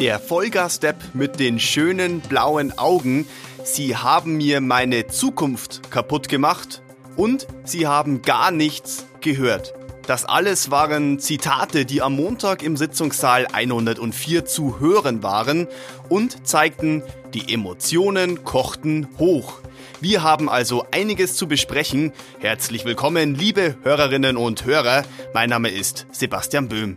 Der Vollgas-Step mit den schönen blauen Augen. Sie haben mir meine Zukunft kaputt gemacht und sie haben gar nichts gehört. Das alles waren Zitate, die am Montag im Sitzungssaal 104 zu hören waren und zeigten, die Emotionen kochten hoch. Wir haben also einiges zu besprechen. Herzlich willkommen, liebe Hörerinnen und Hörer. Mein Name ist Sebastian Böhm.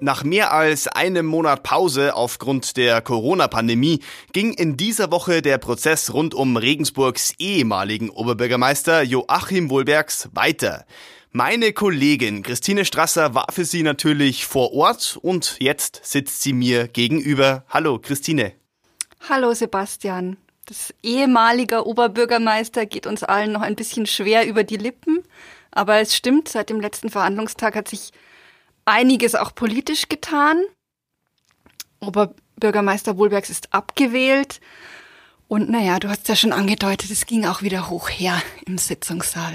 Nach mehr als einem Monat Pause aufgrund der Corona-Pandemie ging in dieser Woche der Prozess rund um Regensburgs ehemaligen Oberbürgermeister Joachim Wohlbergs weiter. Meine Kollegin Christine Strasser war für Sie natürlich vor Ort und jetzt sitzt sie mir gegenüber. Hallo Christine. Hallo Sebastian. Das ehemalige Oberbürgermeister geht uns allen noch ein bisschen schwer über die Lippen, aber es stimmt, seit dem letzten Verhandlungstag hat sich einiges auch politisch getan. Oberbürgermeister Wohlbergs ist abgewählt. Und naja, du hast ja schon angedeutet, es ging auch wieder hoch her im Sitzungssaal.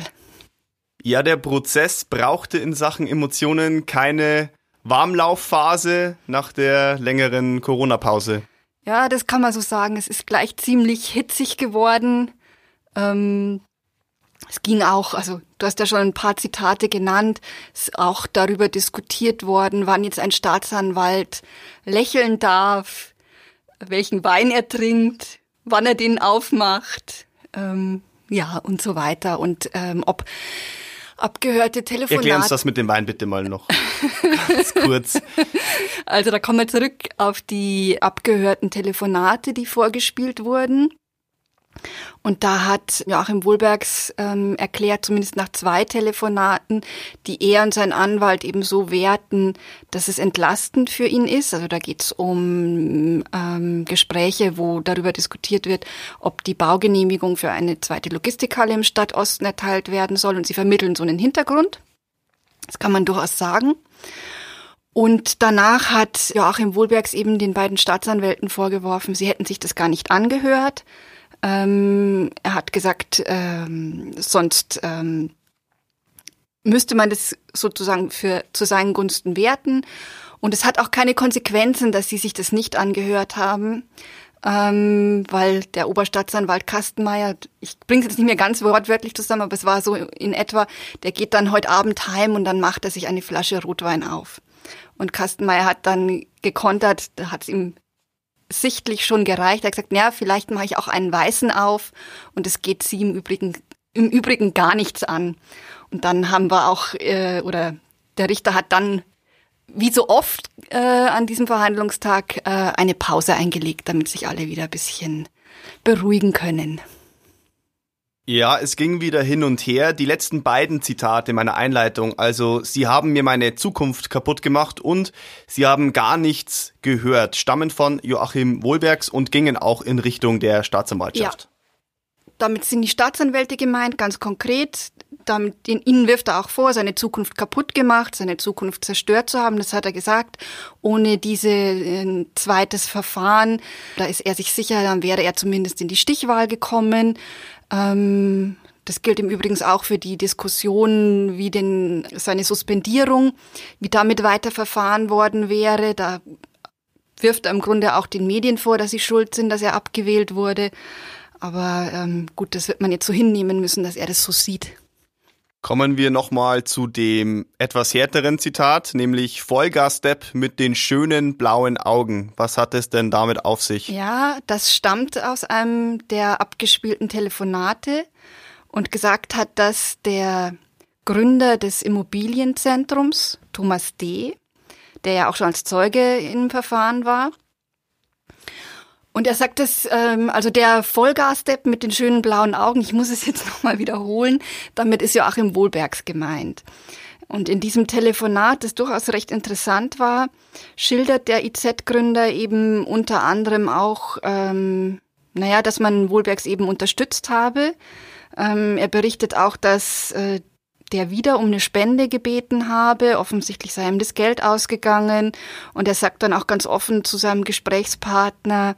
Ja, der Prozess brauchte in Sachen Emotionen keine Warmlaufphase nach der längeren Corona-Pause. Ja, das kann man so sagen. Es ist gleich ziemlich hitzig geworden. Ähm, es ging auch, also du hast ja schon ein paar Zitate genannt, es ist auch darüber diskutiert worden, wann jetzt ein Staatsanwalt lächeln darf, welchen Wein er trinkt, wann er den aufmacht, ähm, ja und so weiter und ähm, ob abgehörte Telefonate. Erklär uns das mit dem Wein bitte mal noch ganz kurz. Also da kommen wir zurück auf die abgehörten Telefonate, die vorgespielt wurden. Und da hat Joachim Wohlbergs ähm, erklärt, zumindest nach zwei Telefonaten, die er und sein Anwalt eben so werten, dass es entlastend für ihn ist. Also da geht es um ähm, Gespräche, wo darüber diskutiert wird, ob die Baugenehmigung für eine zweite Logistikhalle im Stadtosten erteilt werden soll. Und sie vermitteln so einen Hintergrund. Das kann man durchaus sagen. Und danach hat Joachim Wohlbergs eben den beiden Staatsanwälten vorgeworfen, sie hätten sich das gar nicht angehört ähm, er hat gesagt, ähm, sonst ähm, müsste man das sozusagen für zu seinen Gunsten werten. Und es hat auch keine Konsequenzen, dass sie sich das nicht angehört haben, ähm, weil der Oberstaatsanwalt Kastenmeier, ich bringe es jetzt nicht mehr ganz wortwörtlich zusammen, aber es war so in etwa, der geht dann heute Abend heim und dann macht er sich eine Flasche Rotwein auf. Und Kastenmeier hat dann gekontert, da hat es ihm sichtlich schon gereicht. Er hat gesagt, ja, vielleicht mache ich auch einen Weißen auf und es geht sie im Übrigen, im Übrigen gar nichts an. Und dann haben wir auch, äh, oder der Richter hat dann wie so oft äh, an diesem Verhandlungstag äh, eine Pause eingelegt, damit sich alle wieder ein bisschen beruhigen können. Ja, es ging wieder hin und her. Die letzten beiden Zitate meiner Einleitung. Also, Sie haben mir meine Zukunft kaputt gemacht und Sie haben gar nichts gehört. Stammen von Joachim Wohlbergs und gingen auch in Richtung der Staatsanwaltschaft. Ja. Damit sind die Staatsanwälte gemeint, ganz konkret. Damit, ihnen wirft er auch vor, seine Zukunft kaputt gemacht, seine Zukunft zerstört zu haben. Das hat er gesagt. Ohne diese äh, zweites Verfahren, da ist er sich sicher, dann wäre er zumindest in die Stichwahl gekommen. Ähm, das gilt im Übrigen auch für die Diskussion, wie denn seine Suspendierung, wie damit weiterverfahren worden wäre. Da wirft er im Grunde auch den Medien vor, dass sie schuld sind, dass er abgewählt wurde. Aber ähm, gut, das wird man jetzt so hinnehmen müssen, dass er das so sieht. Kommen wir nochmal zu dem etwas härteren Zitat, nämlich Vollgas-Step mit den schönen blauen Augen. Was hat es denn damit auf sich? Ja, das stammt aus einem der abgespielten Telefonate und gesagt hat, dass der Gründer des Immobilienzentrums, Thomas D., der ja auch schon als Zeuge im Verfahren war, und er sagt es, ähm, also der Vollgas-Step mit den schönen blauen Augen, ich muss es jetzt nochmal wiederholen, damit ist Joachim Wohlbergs gemeint. Und in diesem Telefonat, das durchaus recht interessant war, schildert der IZ-Gründer eben unter anderem auch, ähm, naja, dass man Wohlbergs eben unterstützt habe. Ähm, er berichtet auch, dass äh, der wieder um eine Spende gebeten habe. Offensichtlich sei ihm das Geld ausgegangen. Und er sagt dann auch ganz offen zu seinem Gesprächspartner,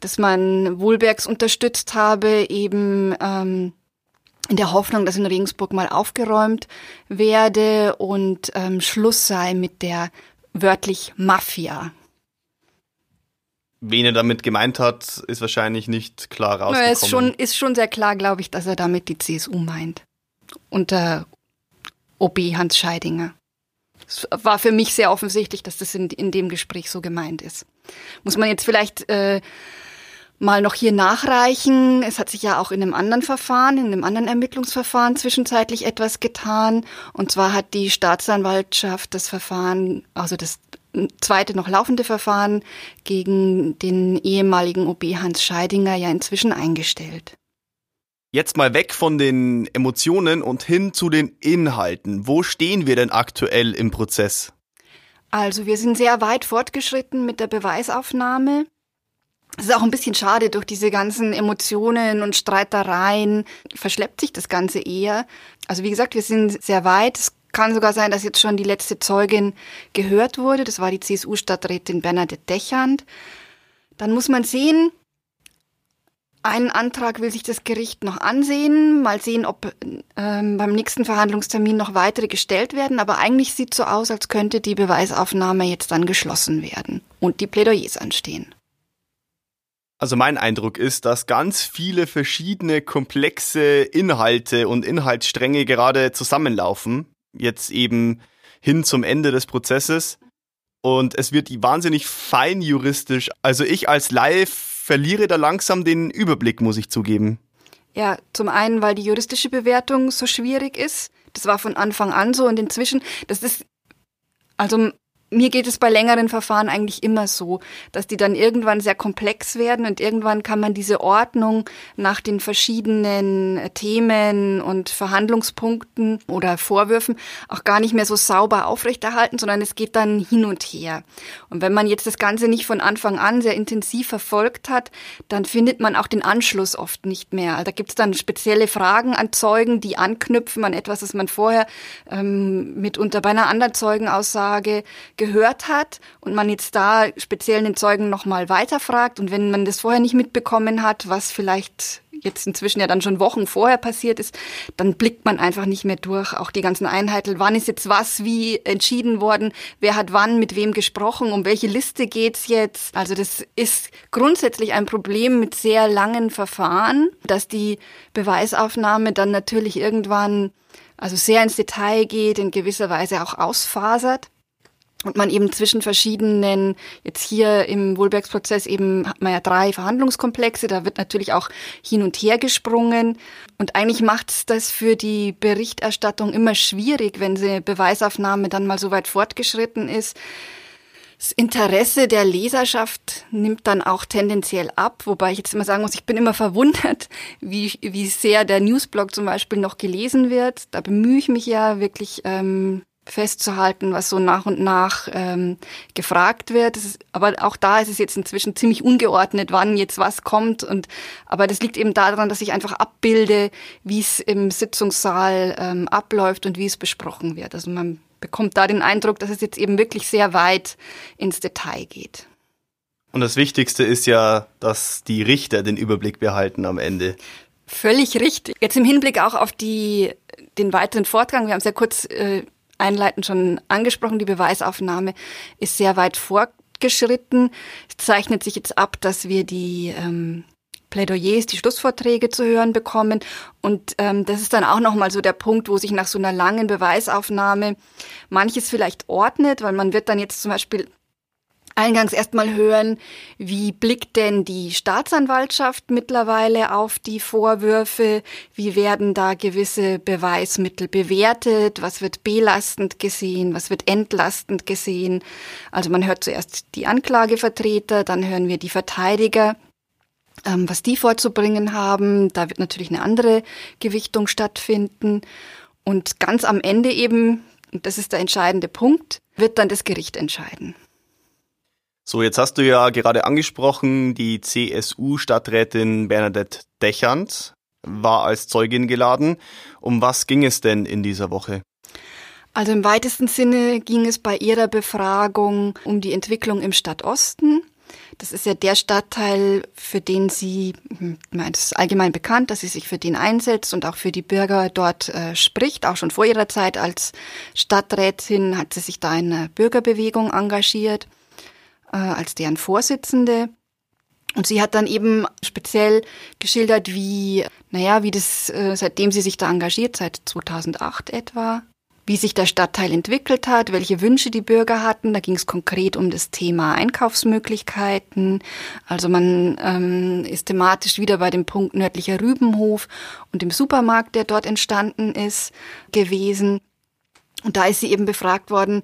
dass man Wohlbergs unterstützt habe, eben ähm, in der Hoffnung, dass in Regensburg mal aufgeräumt werde und ähm, Schluss sei mit der wörtlich Mafia. Wen er damit gemeint hat, ist wahrscheinlich nicht klar rausgekommen. Ja, ist schon, ist schon sehr klar, glaube ich, dass er damit die CSU meint. Unter OB Hans Scheidinger. Es war für mich sehr offensichtlich, dass das in, in dem Gespräch so gemeint ist. Muss man jetzt vielleicht äh, mal noch hier nachreichen. Es hat sich ja auch in einem anderen Verfahren, in einem anderen Ermittlungsverfahren zwischenzeitlich etwas getan. Und zwar hat die Staatsanwaltschaft das Verfahren, also das zweite noch laufende Verfahren gegen den ehemaligen OB Hans Scheidinger ja inzwischen eingestellt. Jetzt mal weg von den Emotionen und hin zu den Inhalten. Wo stehen wir denn aktuell im Prozess? Also wir sind sehr weit fortgeschritten mit der Beweisaufnahme. Es ist auch ein bisschen schade, durch diese ganzen Emotionen und Streitereien verschleppt sich das Ganze eher. Also wie gesagt, wir sind sehr weit. Es kann sogar sein, dass jetzt schon die letzte Zeugin gehört wurde. Das war die CSU-Stadträtin Bernadette Dechand. Dann muss man sehen, einen Antrag will sich das Gericht noch ansehen, mal sehen, ob ähm, beim nächsten Verhandlungstermin noch weitere gestellt werden. Aber eigentlich sieht so aus, als könnte die Beweisaufnahme jetzt dann geschlossen werden und die Plädoyers anstehen. Also mein Eindruck ist, dass ganz viele verschiedene komplexe Inhalte und Inhaltsstränge gerade zusammenlaufen jetzt eben hin zum Ende des Prozesses. Und es wird wahnsinnig fein juristisch. Also ich als Live verliere da langsam den Überblick, muss ich zugeben. Ja, zum einen, weil die juristische Bewertung so schwierig ist. Das war von Anfang an so und inzwischen, das ist, also mir geht es bei längeren Verfahren eigentlich immer so, dass die dann irgendwann sehr komplex werden und irgendwann kann man diese Ordnung nach den verschiedenen Themen und Verhandlungspunkten oder Vorwürfen auch gar nicht mehr so sauber aufrechterhalten, sondern es geht dann hin und her. Und wenn man jetzt das Ganze nicht von Anfang an sehr intensiv verfolgt hat, dann findet man auch den Anschluss oft nicht mehr. Also da gibt es dann spezielle Fragen an Zeugen, die anknüpfen an etwas, das man vorher ähm, mitunter bei einer anderen Zeugenaussage gehört hat und man jetzt da speziell den Zeugen nochmal weiterfragt und wenn man das vorher nicht mitbekommen hat, was vielleicht jetzt inzwischen ja dann schon Wochen vorher passiert ist, dann blickt man einfach nicht mehr durch. Auch die ganzen Einheiten, wann ist jetzt was wie entschieden worden, wer hat wann mit wem gesprochen, um welche Liste geht's jetzt. Also das ist grundsätzlich ein Problem mit sehr langen Verfahren, dass die Beweisaufnahme dann natürlich irgendwann also sehr ins Detail geht, in gewisser Weise auch ausfasert und man eben zwischen verschiedenen, jetzt hier im Wohlbergsprozess eben hat man ja drei Verhandlungskomplexe, da wird natürlich auch hin und her gesprungen. Und eigentlich macht es das für die Berichterstattung immer schwierig, wenn die Beweisaufnahme dann mal so weit fortgeschritten ist. Das Interesse der Leserschaft nimmt dann auch tendenziell ab, wobei ich jetzt immer sagen muss, ich bin immer verwundert, wie, wie sehr der Newsblog zum Beispiel noch gelesen wird. Da bemühe ich mich ja wirklich ähm, festzuhalten, was so nach und nach ähm, gefragt wird. Ist, aber auch da ist es jetzt inzwischen ziemlich ungeordnet, wann jetzt was kommt. Und aber das liegt eben daran, dass ich einfach abbilde, wie es im Sitzungssaal ähm, abläuft und wie es besprochen wird. Also man bekommt da den Eindruck, dass es jetzt eben wirklich sehr weit ins Detail geht. Und das Wichtigste ist ja, dass die Richter den Überblick behalten am Ende. Völlig richtig. Jetzt im Hinblick auch auf die, den weiteren Fortgang. Wir haben es ja kurz äh, einleitend schon angesprochen, die Beweisaufnahme ist sehr weit fortgeschritten. Es zeichnet sich jetzt ab, dass wir die ähm, Plädoyers, die Schlussvorträge zu hören bekommen. Und ähm, das ist dann auch nochmal so der Punkt, wo sich nach so einer langen Beweisaufnahme manches vielleicht ordnet, weil man wird dann jetzt zum Beispiel eingangs erstmal hören, wie blickt denn die Staatsanwaltschaft mittlerweile auf die Vorwürfe? Wie werden da gewisse Beweismittel bewertet? Was wird belastend gesehen? Was wird entlastend gesehen? Also man hört zuerst die Anklagevertreter, dann hören wir die Verteidiger ähm, was die vorzubringen haben. Da wird natürlich eine andere Gewichtung stattfinden. Und ganz am Ende eben, und das ist der entscheidende Punkt, wird dann das Gericht entscheiden. So, jetzt hast du ja gerade angesprochen, die CSU-Stadträtin Bernadette Dechand war als Zeugin geladen. Um was ging es denn in dieser Woche? Also im weitesten Sinne ging es bei ihrer Befragung um die Entwicklung im Stadtosten. Das ist ja der Stadtteil, für den sie, hm, es ist allgemein bekannt, dass sie sich für den einsetzt und auch für die Bürger dort äh, spricht. Auch schon vor ihrer Zeit als Stadträtin hat sie sich da in einer Bürgerbewegung engagiert äh, als deren Vorsitzende. Und sie hat dann eben speziell geschildert, wie, naja, wie das, äh, seitdem sie sich da engagiert, seit 2008 etwa, wie sich der Stadtteil entwickelt hat, welche Wünsche die Bürger hatten. Da ging es konkret um das Thema Einkaufsmöglichkeiten. Also man ähm, ist thematisch wieder bei dem Punkt nördlicher Rübenhof und dem Supermarkt, der dort entstanden ist, gewesen. Und da ist sie eben befragt worden,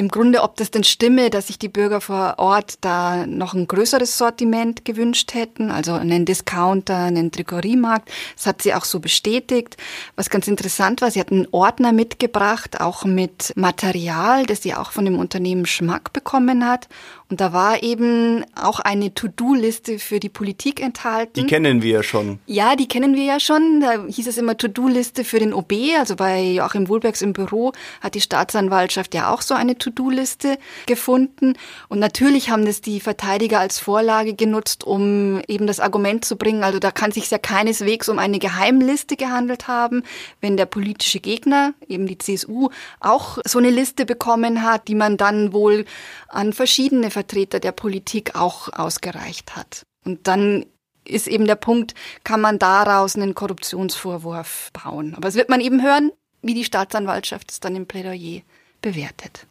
im Grunde, ob das denn stimme, dass sich die Bürger vor Ort da noch ein größeres Sortiment gewünscht hätten, also einen Discounter, einen Drogeriemarkt. Das hat sie auch so bestätigt. Was ganz interessant war, sie hat einen Ordner mitgebracht, auch mit Material, das sie auch von dem Unternehmen Schmack bekommen hat. Und da war eben auch eine To-Do-Liste für die Politik enthalten. Die kennen wir ja schon. Ja, die kennen wir ja schon. Da hieß es immer To-Do-Liste für den OB. Also bei Joachim Wohlbergs im Büro hat die Staatsanwaltschaft ja auch so eine To-Do-Liste gefunden. Und natürlich haben das die Verteidiger als Vorlage genutzt, um eben das Argument zu bringen. Also da kann sich ja keineswegs um eine Geheimliste gehandelt haben, wenn der politische Gegner, eben die CSU, auch so eine Liste bekommen hat, die man dann wohl an verschiedene Vertreter der Politik auch ausgereicht hat. Und dann ist eben der Punkt, kann man daraus einen Korruptionsvorwurf bauen. Aber es wird man eben hören, wie die Staatsanwaltschaft es dann im Plädoyer bewertet.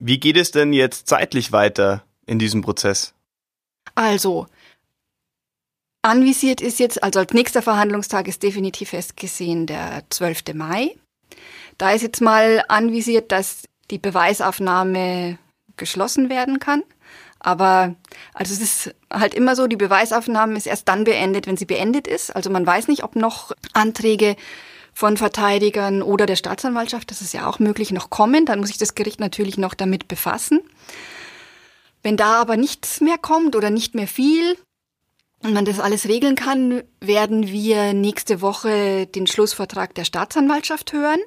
Wie geht es denn jetzt zeitlich weiter in diesem Prozess? Also, anvisiert ist jetzt, also als nächster Verhandlungstag ist definitiv festgesehen der 12. Mai. Da ist jetzt mal anvisiert, dass die Beweisaufnahme geschlossen werden kann. Aber also es ist halt immer so, die Beweisaufnahme ist erst dann beendet, wenn sie beendet ist. Also man weiß nicht, ob noch Anträge von Verteidigern oder der Staatsanwaltschaft, das ist ja auch möglich, noch kommen. Dann muss sich das Gericht natürlich noch damit befassen. Wenn da aber nichts mehr kommt oder nicht mehr viel und man das alles regeln kann, werden wir nächste Woche den Schlussvertrag der Staatsanwaltschaft hören.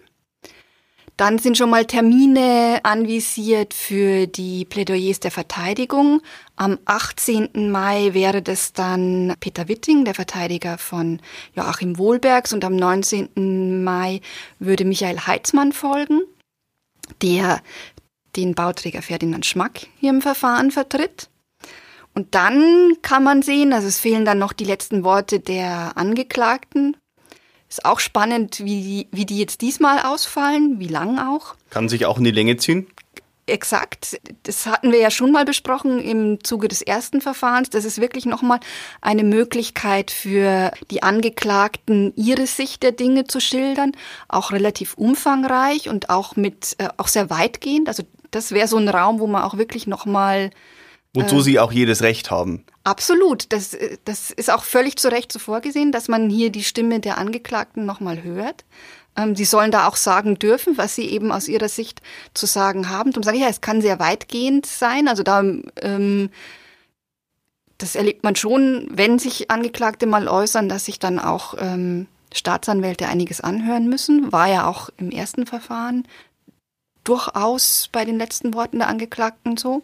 Dann sind schon mal Termine anvisiert für die Plädoyers der Verteidigung. Am 18. Mai wäre das dann Peter Witting, der Verteidiger von Joachim Wohlbergs. Und am 19. Mai würde Michael Heitzmann folgen, der den Bauträger Ferdinand Schmack hier im Verfahren vertritt. Und dann kann man sehen, also es fehlen dann noch die letzten Worte der Angeklagten ist auch spannend, wie die, wie die jetzt diesmal ausfallen, wie lang auch. Kann sich auch in die Länge ziehen? Exakt. Das hatten wir ja schon mal besprochen im Zuge des ersten Verfahrens. Das ist wirklich nochmal eine Möglichkeit für die Angeklagten, ihre Sicht der Dinge zu schildern. Auch relativ umfangreich und auch mit, äh, auch sehr weitgehend. Also das wäre so ein Raum, wo man auch wirklich nochmal Wozu äh, sie auch jedes Recht haben. Absolut. Das, das ist auch völlig zu Recht so vorgesehen, dass man hier die Stimme der Angeklagten nochmal hört. Ähm, sie sollen da auch sagen dürfen, was sie eben aus ihrer Sicht zu sagen haben. Darum sage ich ja, es kann sehr weitgehend sein. Also da, ähm, das erlebt man schon, wenn sich Angeklagte mal äußern, dass sich dann auch ähm, Staatsanwälte einiges anhören müssen. War ja auch im ersten Verfahren durchaus bei den letzten Worten der Angeklagten so.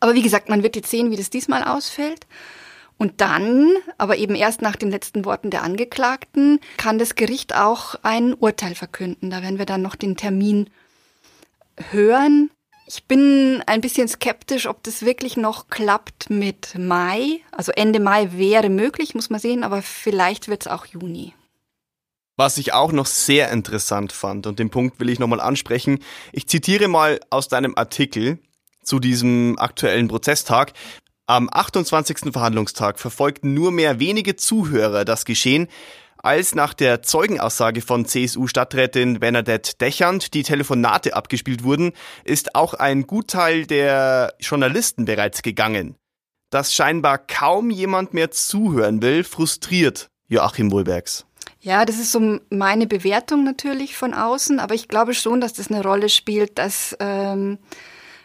Aber wie gesagt, man wird jetzt sehen, wie das diesmal ausfällt. Und dann, aber eben erst nach den letzten Worten der Angeklagten, kann das Gericht auch ein Urteil verkünden. Da werden wir dann noch den Termin hören. Ich bin ein bisschen skeptisch, ob das wirklich noch klappt mit Mai. Also Ende Mai wäre möglich, muss man sehen, aber vielleicht wird es auch Juni. Was ich auch noch sehr interessant fand, und den Punkt will ich nochmal ansprechen, ich zitiere mal aus deinem Artikel, zu diesem aktuellen Prozesstag. Am 28. Verhandlungstag verfolgten nur mehr wenige Zuhörer das Geschehen, als nach der Zeugenaussage von CSU-Stadträtin Bernadette Dechand die Telefonate abgespielt wurden, ist auch ein Gutteil der Journalisten bereits gegangen. Dass scheinbar kaum jemand mehr zuhören will, frustriert Joachim Wohlbergs. Ja, das ist so meine Bewertung natürlich von außen, aber ich glaube schon, dass das eine Rolle spielt, dass ähm,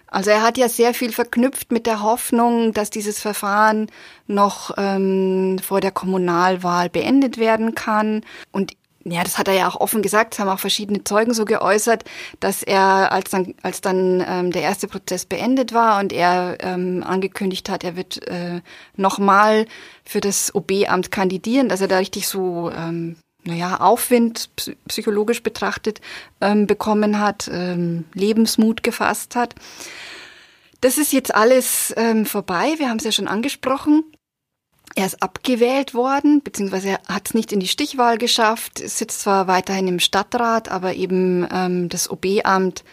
also er hat ja sehr viel verknüpft mit der Hoffnung, dass dieses Verfahren noch ähm, vor der Kommunalwahl beendet werden kann. Und ja, das hat er ja auch offen gesagt, das haben auch verschiedene Zeugen so geäußert, dass er, als dann, als dann ähm, der erste Prozess beendet war und er ähm, angekündigt hat, er wird äh, nochmal für das OB-Amt kandidieren, dass er da richtig so ähm, naja, Aufwind psychologisch betrachtet ähm, bekommen hat, ähm, Lebensmut gefasst hat. Das ist jetzt alles ähm, vorbei. Wir haben es ja schon angesprochen. Er ist abgewählt worden, beziehungsweise er hat es nicht in die Stichwahl geschafft, sitzt zwar weiterhin im Stadtrat, aber eben ähm, das OB-Amt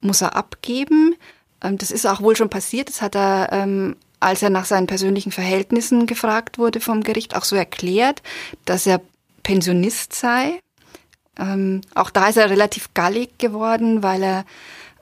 muss er abgeben. Ähm, das ist auch wohl schon passiert. Das hat er, ähm, als er nach seinen persönlichen Verhältnissen gefragt wurde vom Gericht, auch so erklärt, dass er Pensionist sei. Ähm, auch da ist er relativ gallig geworden, weil er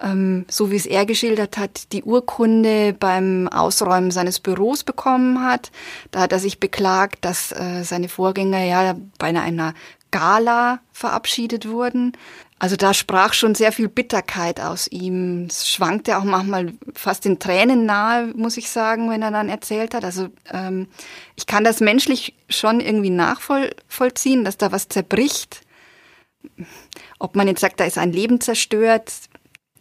ähm, so wie es er geschildert hat, die Urkunde beim Ausräumen seines Büros bekommen hat. Da hat er sich beklagt, dass äh, seine Vorgänger ja bei einer Gala verabschiedet wurden. Also da sprach schon sehr viel Bitterkeit aus ihm. Es schwankte auch manchmal fast in Tränen nahe, muss ich sagen, wenn er dann erzählt hat. Also ähm, ich kann das menschlich schon irgendwie nachvollziehen, dass da was zerbricht. Ob man jetzt sagt, da ist ein Leben zerstört,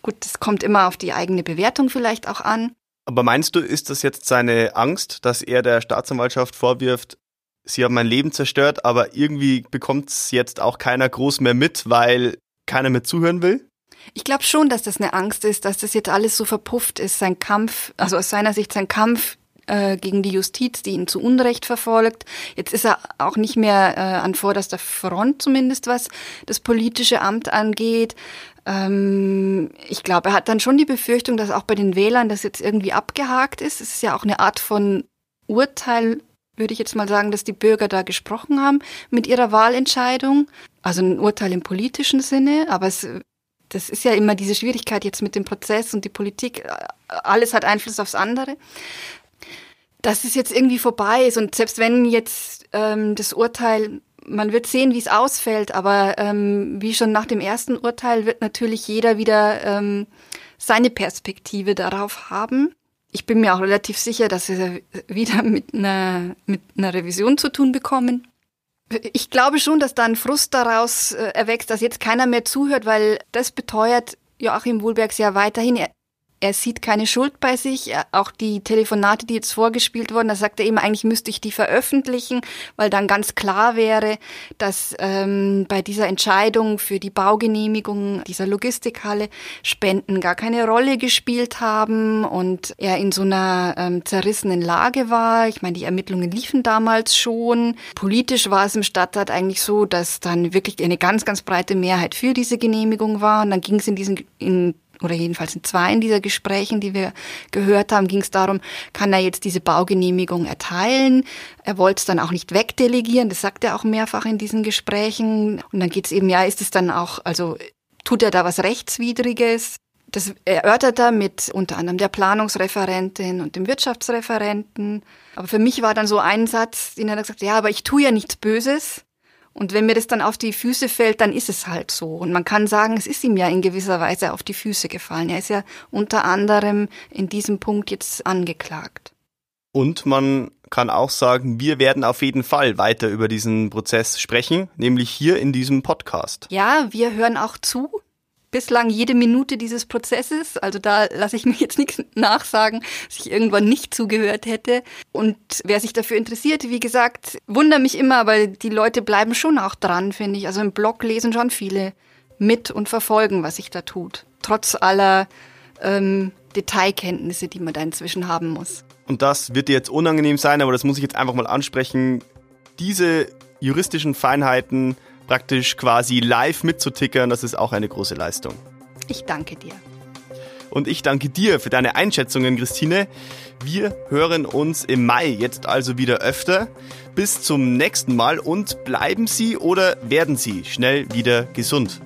Gut, das kommt immer auf die eigene Bewertung vielleicht auch an. Aber meinst du, ist das jetzt seine Angst, dass er der Staatsanwaltschaft vorwirft, sie haben mein Leben zerstört, aber irgendwie bekommt es jetzt auch keiner groß mehr mit, weil keiner mehr zuhören will? Ich glaube schon, dass das eine Angst ist, dass das jetzt alles so verpufft ist, sein Kampf, also aus seiner Sicht sein Kampf äh, gegen die Justiz, die ihn zu Unrecht verfolgt. Jetzt ist er auch nicht mehr äh, an vorderster Front zumindest, was das politische Amt angeht. Ähm, ich glaube, er hat dann schon die Befürchtung, dass auch bei den Wählern das jetzt irgendwie abgehakt ist. Es ist ja auch eine Art von Urteil, würde ich jetzt mal sagen, dass die Bürger da gesprochen haben mit ihrer Wahlentscheidung. Also ein Urteil im politischen Sinne, aber es, das ist ja immer diese Schwierigkeit jetzt mit dem Prozess und die Politik. Alles hat Einfluss aufs andere. Dass es jetzt irgendwie vorbei ist und selbst wenn jetzt ähm, das Urteil man wird sehen, wie es ausfällt, aber ähm, wie schon nach dem ersten Urteil wird natürlich jeder wieder ähm, seine Perspektive darauf haben. Ich bin mir auch relativ sicher, dass wir wieder mit einer, mit einer Revision zu tun bekommen. Ich glaube schon, dass da ein Frust daraus äh, erwächst, dass jetzt keiner mehr zuhört, weil das beteuert Joachim Wohlbergs ja weiterhin. Er, er sieht keine Schuld bei sich. Auch die Telefonate, die jetzt vorgespielt wurden, da sagt er eben, eigentlich müsste ich die veröffentlichen, weil dann ganz klar wäre, dass ähm, bei dieser Entscheidung für die Baugenehmigung dieser Logistikhalle Spenden gar keine Rolle gespielt haben und er in so einer ähm, zerrissenen Lage war. Ich meine, die Ermittlungen liefen damals schon. Politisch war es im Stadtrat eigentlich so, dass dann wirklich eine ganz, ganz breite Mehrheit für diese Genehmigung war. Und dann ging es in diesen in oder jedenfalls in zwei in dieser Gesprächen, die wir gehört haben, ging es darum, kann er jetzt diese Baugenehmigung erteilen? Er wollte es dann auch nicht wegdelegieren, das sagt er auch mehrfach in diesen Gesprächen. Und dann geht es eben, ja, ist es dann auch, also tut er da was Rechtswidriges? Das erörtert er mit unter anderem der Planungsreferentin und dem Wirtschaftsreferenten. Aber für mich war dann so ein Satz, den er gesagt hat, ja, aber ich tue ja nichts Böses. Und wenn mir das dann auf die Füße fällt, dann ist es halt so. Und man kann sagen, es ist ihm ja in gewisser Weise auf die Füße gefallen. Er ist ja unter anderem in diesem Punkt jetzt angeklagt. Und man kann auch sagen, wir werden auf jeden Fall weiter über diesen Prozess sprechen, nämlich hier in diesem Podcast. Ja, wir hören auch zu bislang jede Minute dieses Prozesses. Also da lasse ich mir jetzt nichts nachsagen, dass ich irgendwann nicht zugehört hätte. Und wer sich dafür interessiert, wie gesagt, wundere mich immer, aber die Leute bleiben schon auch dran, finde ich. Also im Blog lesen schon viele mit und verfolgen, was sich da tut. Trotz aller ähm, Detailkenntnisse, die man da inzwischen haben muss. Und das wird dir jetzt unangenehm sein, aber das muss ich jetzt einfach mal ansprechen. Diese juristischen Feinheiten praktisch quasi live mitzutickern, das ist auch eine große Leistung. Ich danke dir. Und ich danke dir für deine Einschätzungen, Christine. Wir hören uns im Mai jetzt also wieder öfter. Bis zum nächsten Mal und bleiben Sie oder werden Sie schnell wieder gesund.